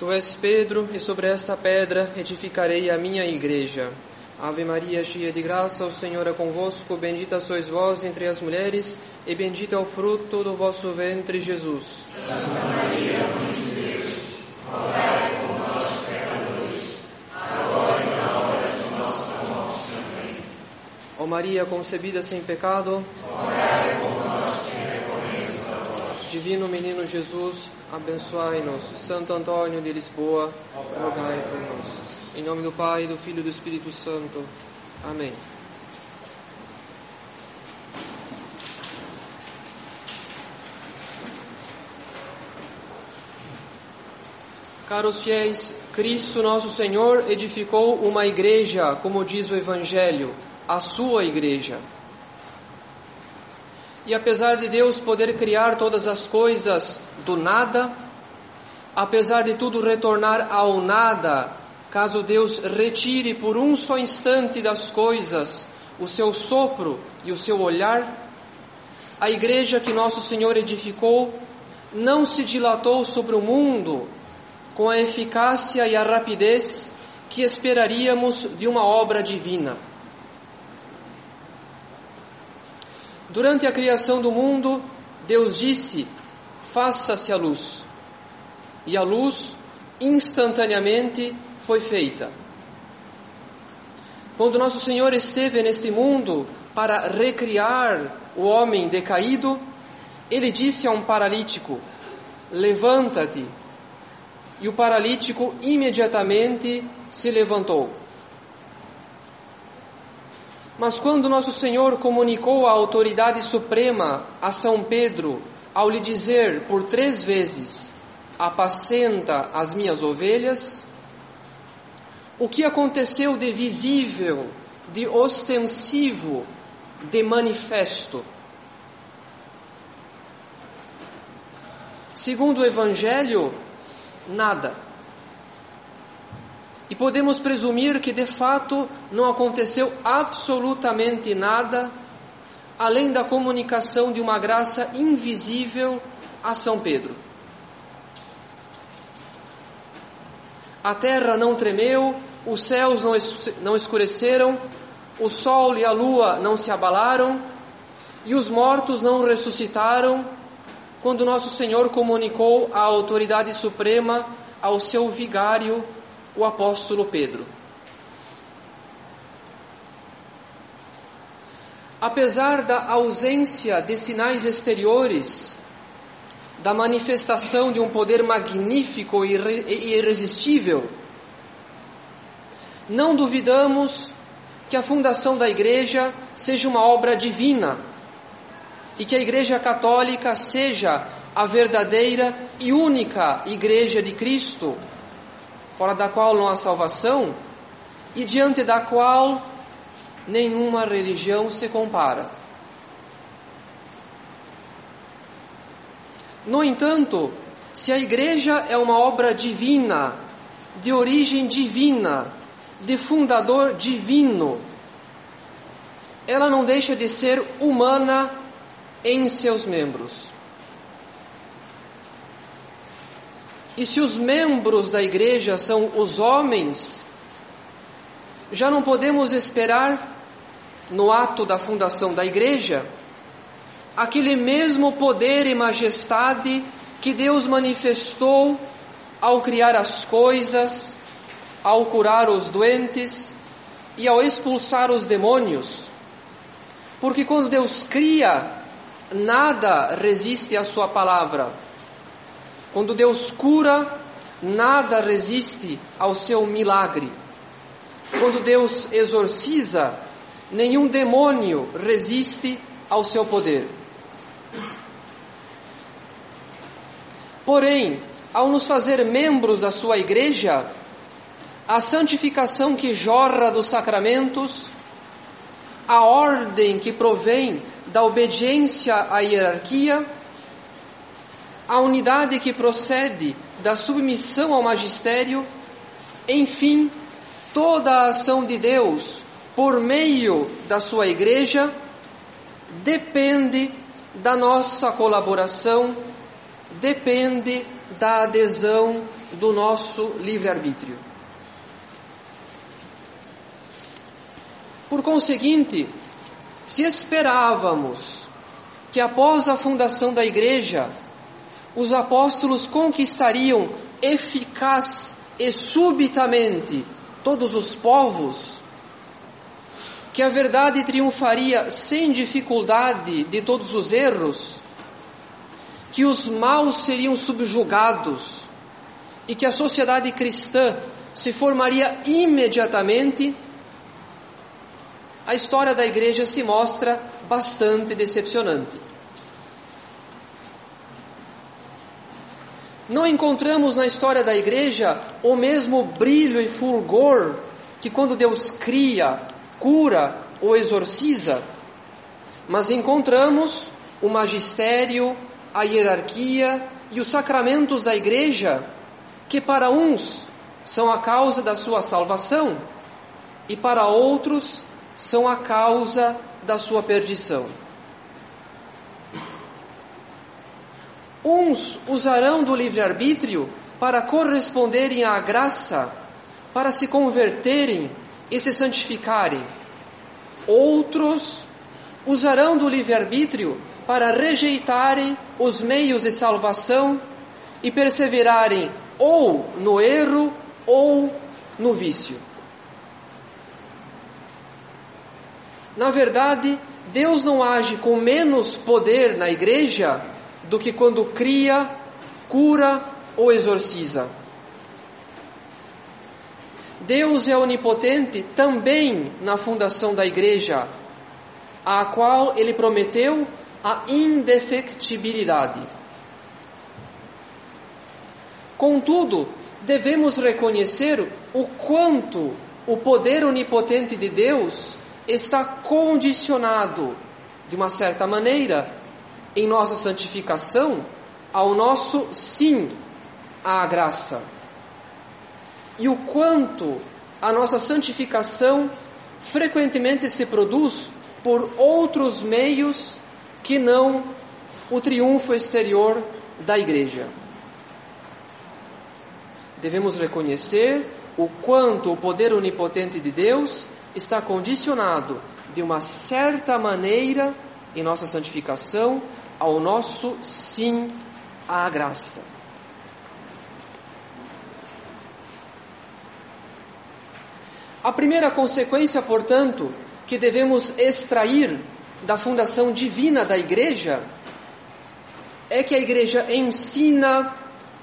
Tu és Pedro, e sobre esta pedra edificarei a minha igreja. Ave Maria, cheia de graça, o Senhor é convosco. Bendita sois vós entre as mulheres, e bendito é o fruto do vosso ventre, Jesus. Santa Maria, Mãe de Deus, rogai por nós, pecadores, agora e na hora de nossa morte. Amém. Ó Maria, concebida sem pecado, rogai por Divino Menino Jesus, abençoai-nos. Santo Antônio de Lisboa, rogai por nós. Em nome do Pai, do Filho e do Espírito Santo. Amém. Caros fiéis, Cristo nosso Senhor edificou uma igreja, como diz o Evangelho, a sua igreja. E apesar de Deus poder criar todas as coisas do nada, apesar de tudo retornar ao nada, caso Deus retire por um só instante das coisas o seu sopro e o seu olhar, a igreja que nosso Senhor edificou não se dilatou sobre o mundo com a eficácia e a rapidez que esperaríamos de uma obra divina. Durante a criação do mundo, Deus disse: Faça-se a luz. E a luz instantaneamente foi feita. Quando Nosso Senhor esteve neste mundo para recriar o homem decaído, ele disse a um paralítico: Levanta-te. E o paralítico imediatamente se levantou. Mas quando Nosso Senhor comunicou a autoridade suprema a São Pedro, ao lhe dizer por três vezes: Apacenta as minhas ovelhas, o que aconteceu de visível, de ostensivo, de manifesto? Segundo o Evangelho, nada. E podemos presumir que de fato não aconteceu absolutamente nada além da comunicação de uma graça invisível a São Pedro. A terra não tremeu, os céus não escureceram, o sol e a lua não se abalaram e os mortos não ressuscitaram quando nosso Senhor comunicou a autoridade suprema ao seu vigário, o apóstolo Pedro. Apesar da ausência de sinais exteriores, da manifestação de um poder magnífico e irresistível, não duvidamos que a fundação da igreja seja uma obra divina e que a Igreja Católica seja a verdadeira e única Igreja de Cristo, fora da qual não há salvação e diante da qual nenhuma religião se compara. No entanto, se a igreja é uma obra divina, de origem divina, de fundador divino, ela não deixa de ser humana em seus membros. E se os membros da igreja são os homens, já não podemos esperar, no ato da fundação da igreja, aquele mesmo poder e majestade que Deus manifestou ao criar as coisas, ao curar os doentes e ao expulsar os demônios. Porque quando Deus cria, nada resiste à Sua palavra. Quando Deus cura, nada resiste ao seu milagre. Quando Deus exorciza, nenhum demônio resiste ao seu poder. Porém, ao nos fazer membros da sua igreja, a santificação que jorra dos sacramentos, a ordem que provém da obediência à hierarquia, a unidade que procede da submissão ao magistério, enfim, toda a ação de Deus por meio da sua igreja depende da nossa colaboração, depende da adesão do nosso livre-arbítrio. Por conseguinte, se esperávamos que após a fundação da igreja, os apóstolos conquistariam eficaz e subitamente todos os povos, que a verdade triunfaria sem dificuldade de todos os erros, que os maus seriam subjugados e que a sociedade cristã se formaria imediatamente, a história da igreja se mostra bastante decepcionante. Não encontramos na história da igreja o mesmo brilho e fulgor que quando Deus cria, cura ou exorciza, mas encontramos o magistério, a hierarquia e os sacramentos da igreja, que para uns são a causa da sua salvação e para outros são a causa da sua perdição. Uns usarão do livre-arbítrio para corresponderem à graça, para se converterem e se santificarem. Outros usarão do livre-arbítrio para rejeitarem os meios de salvação e perseverarem ou no erro ou no vício. Na verdade, Deus não age com menos poder na igreja do que quando cria, cura ou exorciza. Deus é onipotente também na fundação da igreja, a qual ele prometeu a indefectibilidade. Contudo, devemos reconhecer o quanto o poder onipotente de Deus está condicionado, de uma certa maneira, em nossa santificação ao nosso sim à graça. E o quanto a nossa santificação frequentemente se produz por outros meios que não o triunfo exterior da igreja. Devemos reconhecer o quanto o poder onipotente de Deus está condicionado de uma certa maneira em nossa santificação ao nosso sim à graça. A primeira consequência, portanto, que devemos extrair da fundação divina da igreja é que a igreja ensina,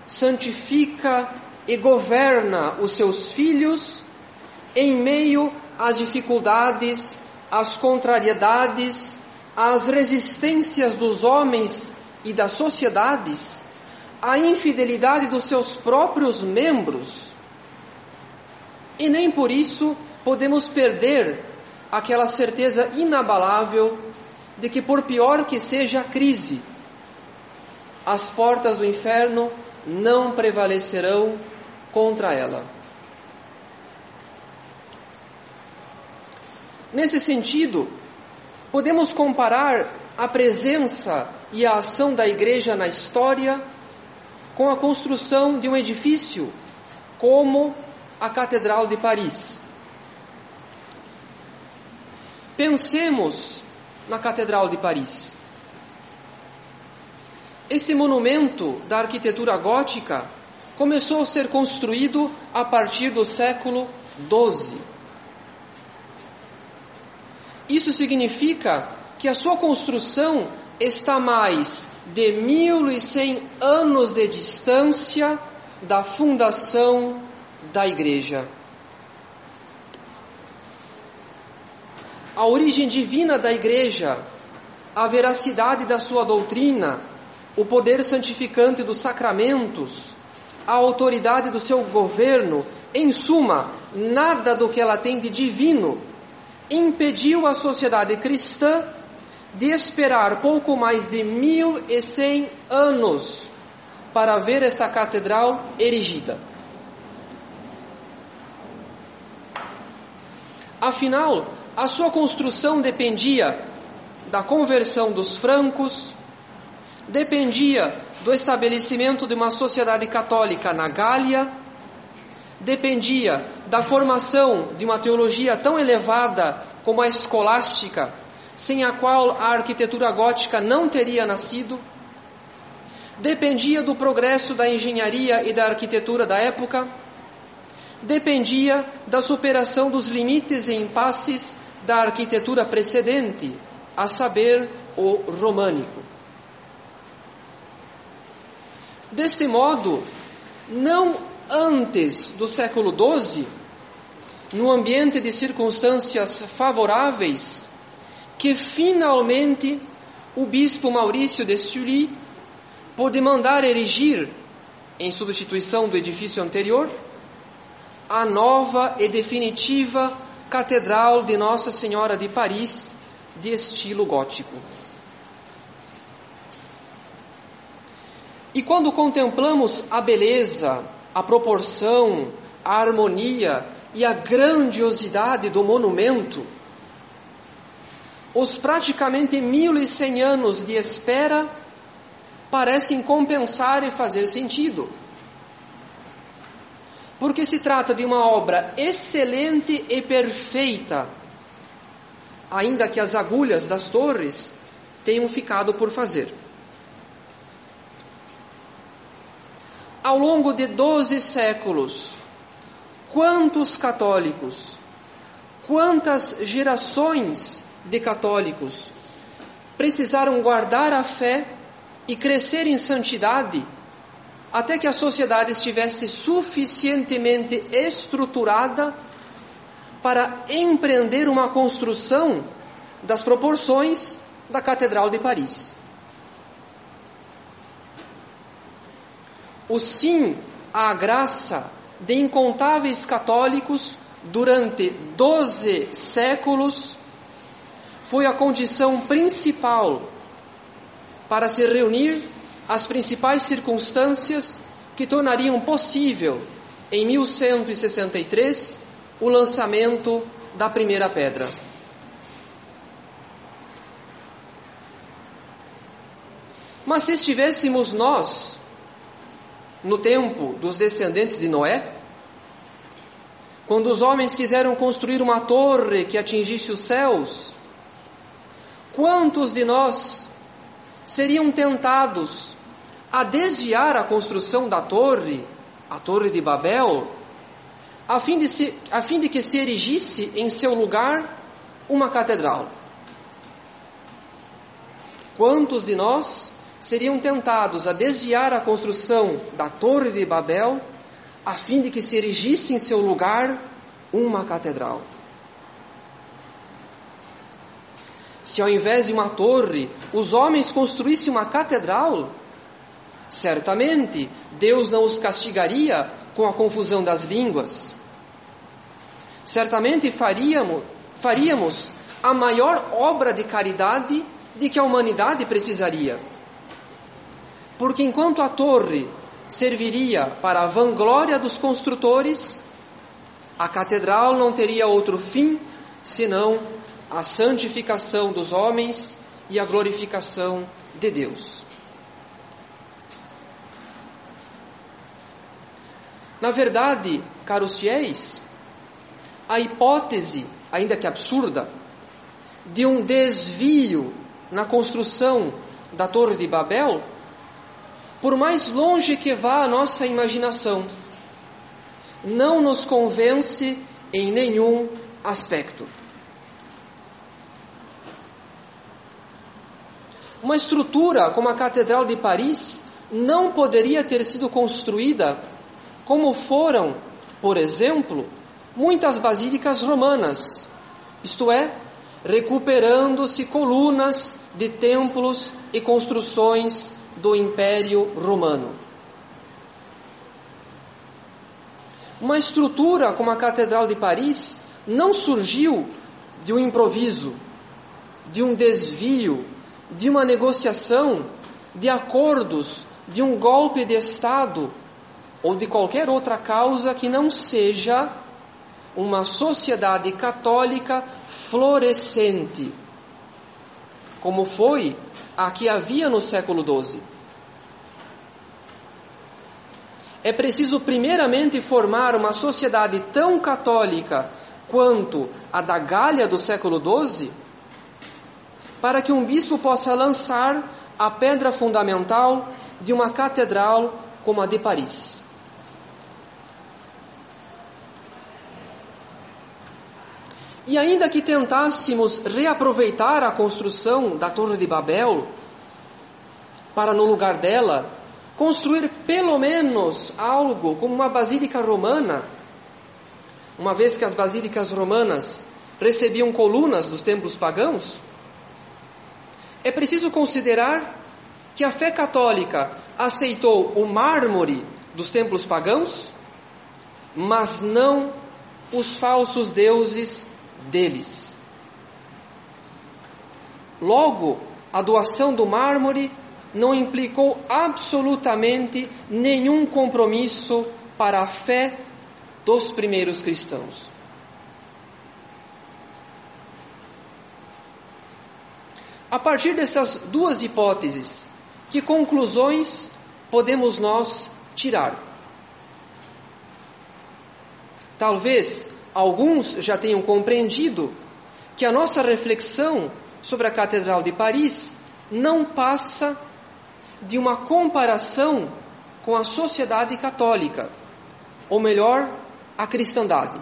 santifica e governa os seus filhos em meio às dificuldades, às contrariedades, às resistências dos homens e das sociedades, à infidelidade dos seus próprios membros. E nem por isso podemos perder aquela certeza inabalável de que, por pior que seja a crise, as portas do inferno não prevalecerão contra ela. Nesse sentido, Podemos comparar a presença e a ação da igreja na história com a construção de um edifício como a Catedral de Paris. Pensemos na Catedral de Paris. Esse monumento da arquitetura gótica começou a ser construído a partir do século XII. Isso significa que a sua construção está mais de 1100 anos de distância da fundação da igreja. A origem divina da igreja, a veracidade da sua doutrina, o poder santificante dos sacramentos, a autoridade do seu governo, em suma, nada do que ela tem de divino impediu a sociedade cristã de esperar pouco mais de mil e cem anos para ver essa catedral erigida. Afinal, a sua construção dependia da conversão dos francos, dependia do estabelecimento de uma sociedade católica na Gália, dependia da formação de uma teologia tão elevada como a escolástica, sem a qual a arquitetura gótica não teria nascido, dependia do progresso da engenharia e da arquitetura da época, dependia da superação dos limites e impasses da arquitetura precedente, a saber, o românico. Deste modo, não antes do século XII, no ambiente de circunstâncias favoráveis, que finalmente o bispo Maurício de Sully pôde mandar erigir, em substituição do edifício anterior, a nova e definitiva Catedral de Nossa Senhora de Paris, de estilo gótico. E quando contemplamos a beleza, a proporção, a harmonia e a grandiosidade do monumento, os praticamente mil e cem anos de espera parecem compensar e fazer sentido. Porque se trata de uma obra excelente e perfeita, ainda que as agulhas das torres tenham ficado por fazer. Ao longo de doze séculos, quantos católicos, quantas gerações de católicos precisaram guardar a fé e crescer em santidade até que a sociedade estivesse suficientemente estruturada para empreender uma construção das proporções da Catedral de Paris. O sim à graça de incontáveis católicos durante doze séculos foi a condição principal para se reunir as principais circunstâncias que tornariam possível, em 1163, o lançamento da primeira pedra. Mas se estivéssemos nós no tempo dos descendentes de Noé, quando os homens quiseram construir uma torre que atingisse os céus, quantos de nós seriam tentados a desviar a construção da torre, a torre de Babel, a fim de, se, a fim de que se erigisse em seu lugar uma catedral. Quantos de nós seriam tentados a desviar a construção da torre de Babel, a fim de que se erigisse em seu lugar uma catedral? Se ao invés de uma torre, os homens construíssem uma catedral, Certamente, Deus não os castigaria com a confusão das línguas. Certamente faríamos, faríamos a maior obra de caridade de que a humanidade precisaria. Porque enquanto a torre serviria para a vanglória dos construtores, a catedral não teria outro fim senão a santificação dos homens e a glorificação de Deus. Na verdade, caros fiéis, a hipótese, ainda que absurda, de um desvio na construção da Torre de Babel, por mais longe que vá a nossa imaginação, não nos convence em nenhum aspecto. Uma estrutura como a Catedral de Paris não poderia ter sido construída como foram, por exemplo, muitas basílicas romanas, isto é, recuperando-se colunas de templos e construções do Império Romano. Uma estrutura como a Catedral de Paris não surgiu de um improviso, de um desvio, de uma negociação, de acordos, de um golpe de Estado ou de qualquer outra causa que não seja uma sociedade católica florescente, como foi a que havia no século XII. É preciso, primeiramente, formar uma sociedade tão católica quanto a da Gália do século XII, para que um bispo possa lançar a pedra fundamental de uma catedral como a de Paris. E ainda que tentássemos reaproveitar a construção da Torre de Babel, para no lugar dela construir pelo menos algo como uma basílica romana, uma vez que as basílicas romanas recebiam colunas dos templos pagãos, é preciso considerar que a fé católica aceitou o mármore dos templos pagãos, mas não os falsos deuses deles. Logo, a doação do mármore não implicou absolutamente nenhum compromisso para a fé dos primeiros cristãos. A partir dessas duas hipóteses, que conclusões podemos nós tirar? Talvez alguns já tenham compreendido que a nossa reflexão sobre a Catedral de Paris não passa de uma comparação com a sociedade católica, ou melhor, a cristandade.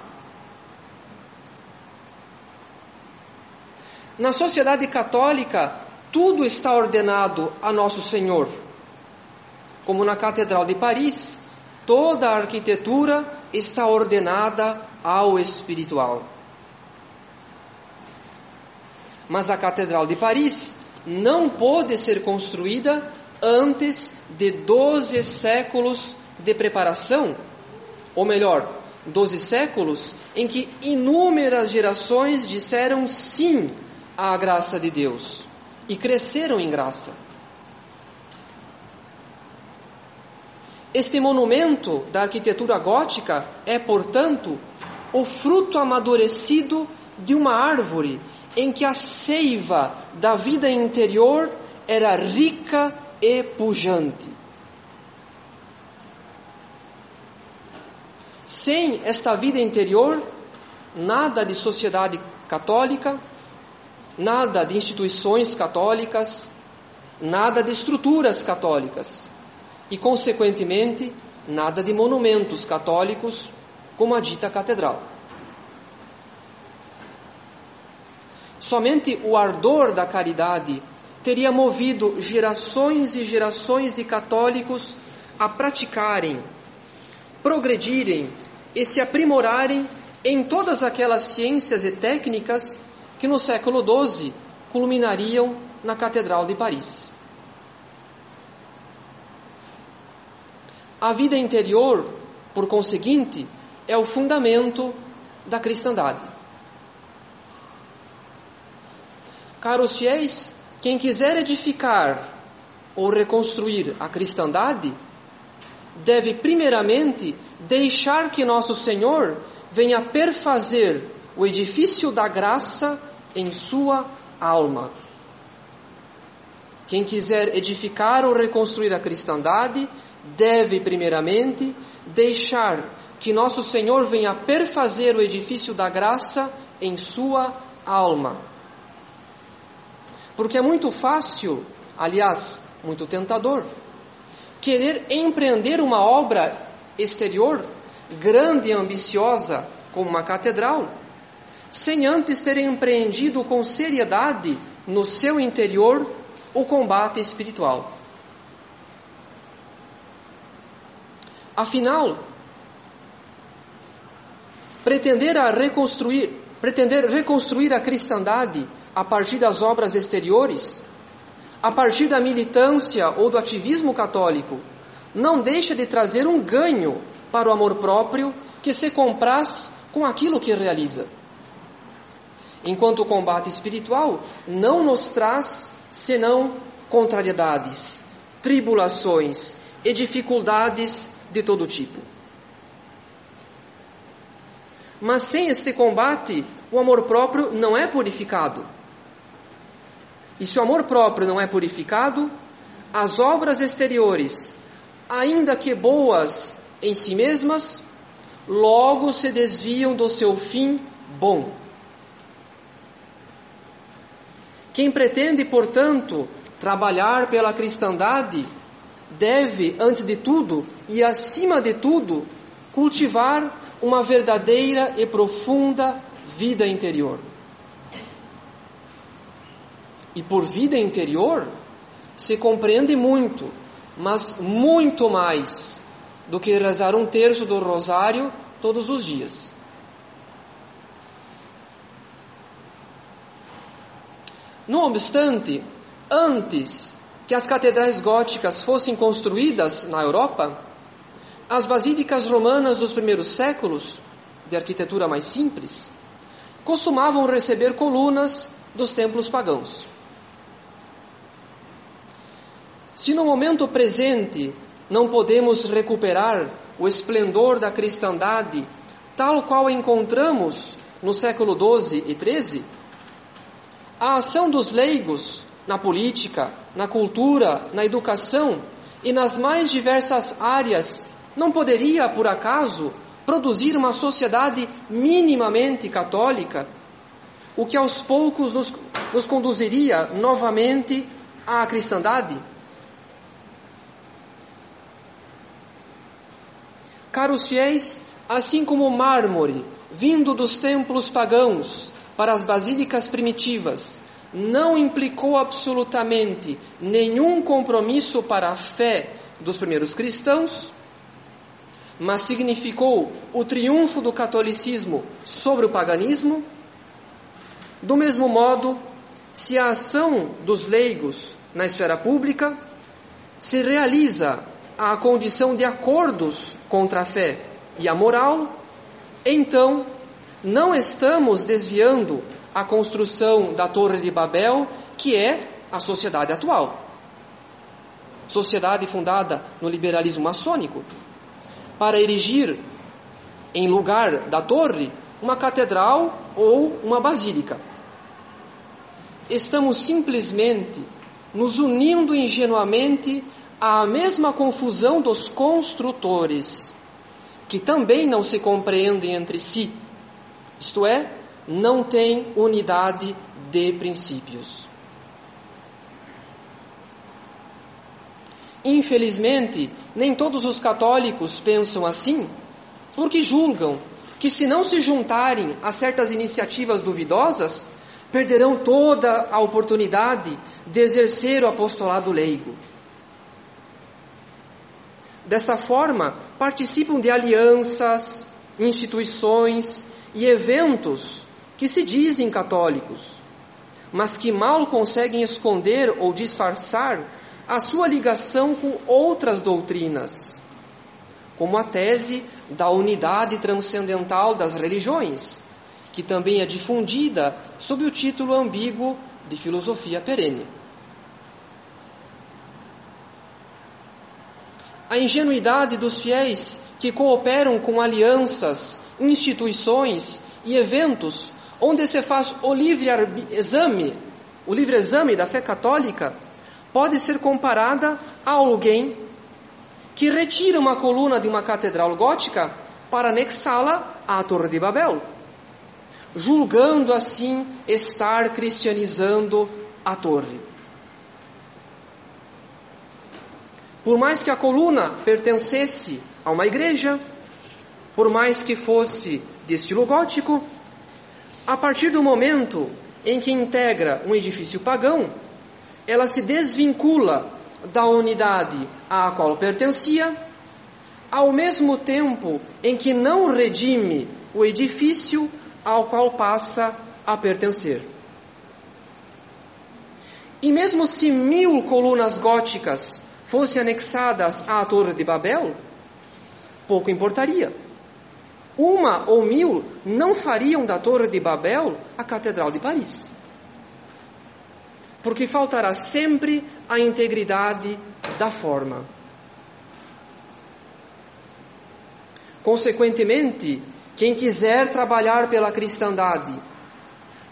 Na sociedade católica, tudo está ordenado a Nosso Senhor. Como na Catedral de Paris, toda a arquitetura está ordenada ao espiritual. Mas a Catedral de Paris não pôde ser construída antes de 12 séculos de preparação, ou melhor, 12 séculos em que inúmeras gerações disseram sim à graça de Deus e cresceram em graça. Este monumento da arquitetura gótica é, portanto, o fruto amadurecido de uma árvore em que a seiva da vida interior era rica e pujante. Sem esta vida interior, nada de sociedade católica, nada de instituições católicas, nada de estruturas católicas e, consequentemente, nada de monumentos católicos, como a dita catedral. Somente o ardor da caridade teria movido gerações e gerações de católicos a praticarem, progredirem e se aprimorarem em todas aquelas ciências e técnicas que no século XII culminariam na Catedral de Paris. A vida interior, por conseguinte, é o fundamento da cristandade. Caros fiéis, quem quiser edificar ou reconstruir a cristandade, deve primeiramente deixar que nosso Senhor venha perfazer o edifício da graça em sua alma. Quem quiser edificar ou reconstruir a cristandade, deve primeiramente deixar que nosso Senhor venha perfazer o edifício da graça em sua alma. Porque é muito fácil, aliás, muito tentador, querer empreender uma obra exterior grande e ambiciosa como uma catedral, sem antes ter empreendido com seriedade no seu interior o combate espiritual. Afinal, pretender a reconstruir, pretender reconstruir a cristandade a partir das obras exteriores, a partir da militância ou do ativismo católico, não deixa de trazer um ganho para o amor próprio que se compraz com aquilo que realiza. Enquanto o combate espiritual não nos traz senão contrariedades, tribulações e dificuldades de todo tipo. Mas sem este combate, o amor próprio não é purificado E se o amor próprio não é purificado, as obras exteriores, ainda que boas em si mesmas, logo se desviam do seu fim bom. Quem pretende, portanto, trabalhar pela cristandade, deve, antes de tudo e acima de tudo, cultivar uma verdadeira e profunda vida interior. E por vida interior se compreende muito, mas muito mais do que rezar um terço do rosário todos os dias. No obstante, antes que as catedrais góticas fossem construídas na Europa, as basílicas romanas dos primeiros séculos, de arquitetura mais simples, costumavam receber colunas dos templos pagãos. Se no momento presente não podemos recuperar o esplendor da cristandade, tal qual encontramos no século XII e XIII, a ação dos leigos na política, na cultura, na educação e nas mais diversas áreas não poderia, por acaso, produzir uma sociedade minimamente católica, o que aos poucos nos, nos conduziria novamente à cristandade? Caros fiéis, assim como o mármore, vindo dos templos pagãos para as basílicas primitivas, não implicou absolutamente nenhum compromisso para a fé dos primeiros cristãos, mas significou o triunfo do catolicismo sobre o paganismo. Do mesmo modo, se a ação dos leigos na esfera pública se realiza à condição de acordos contra a fé e a moral, então não estamos desviando a construção da Torre de Babel, que é a sociedade atual. Sociedade fundada no liberalismo maçônico, para erigir em lugar da torre uma catedral ou uma basílica. Estamos simplesmente nos unindo ingenuamente à mesma confusão dos construtores, que também não se compreendem entre si, isto é, não têm unidade de princípios. Infelizmente, nem todos os católicos pensam assim, porque julgam que se não se juntarem a certas iniciativas duvidosas, perderão toda a oportunidade de exercer o apostolado leigo. Desta forma, participam de alianças, instituições e eventos que se dizem católicos, mas que mal conseguem esconder ou disfarçar a sua ligação com outras doutrinas, como a tese da unidade transcendental das religiões, que também é difundida sob o título ambíguo de filosofia perene. A ingenuidade dos fiéis que cooperam com alianças, instituições e eventos onde se faz o livre exame, o livre exame da fé católica, pode ser comparada a alguém que retira uma coluna de uma catedral gótica para anexá-la à Torre de Babel, julgando assim estar cristianizando a torre. Por mais que a coluna pertencesse a uma igreja, por mais que fosse de estilo gótico, a partir do momento em que integra um edifício pagão, ela se desvincula da unidade à qual pertencia, ao mesmo tempo em que não redime o edifício ao qual passa a pertencer. E mesmo se mil colunas góticas fossem anexadas à Torre de Babel, pouco importaria. Uma ou mil não fariam da Torre de Babel a Catedral de Paris porque faltará sempre a integridade da forma. Consequentemente, quem quiser trabalhar pela cristandade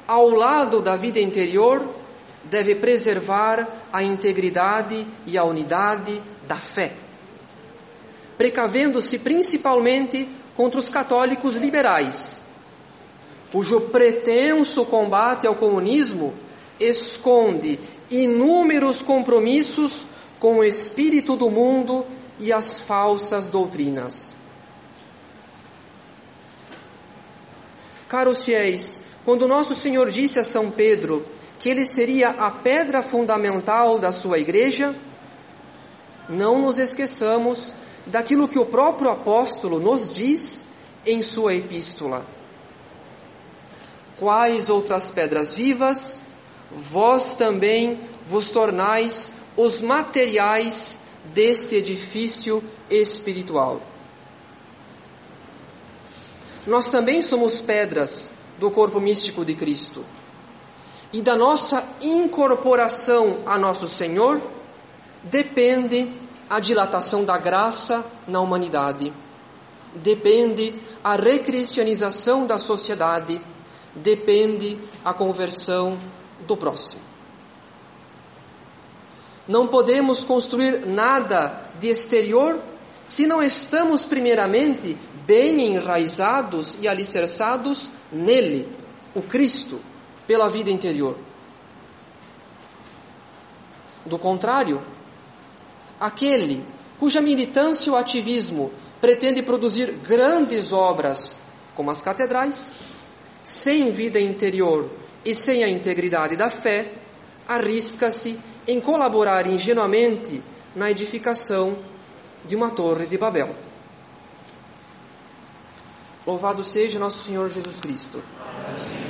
ao lado da vida interior deve preservar a integridade e a unidade da fé, precavendo-se principalmente contra os católicos liberais, cujo pretenso combate ao comunismo esconde inúmeros compromissos com o espírito do mundo e as falsas doutrinas. Caros fiéis, quando nosso Senhor disse a São Pedro que ele seria a pedra fundamental da sua igreja, não nos esqueçamos daquilo que o próprio apóstolo nos diz em sua epístola. Quais outras pedras vivas vós também vos tornais os materiais deste edifício espiritual. Nós também somos pedras do corpo místico de Cristo. E da nossa incorporação a nosso Senhor depende a dilatação da graça na humanidade, depende a recristianização da sociedade, depende a conversão do próximo. Não podemos construir nada de exterior se não estamos, primeiramente, bem enraizados e alicerçados nele, o Cristo, pela vida interior. Do contrário, aquele cuja militância ou ativismo pretende produzir grandes obras, como as catedrais, sem vida interior e sem a integridade da fé, arrisca-se em colaborar ingenuamente na edificação de uma torre de Babel. Louvado seja nosso Senhor Jesus Cristo. Amém.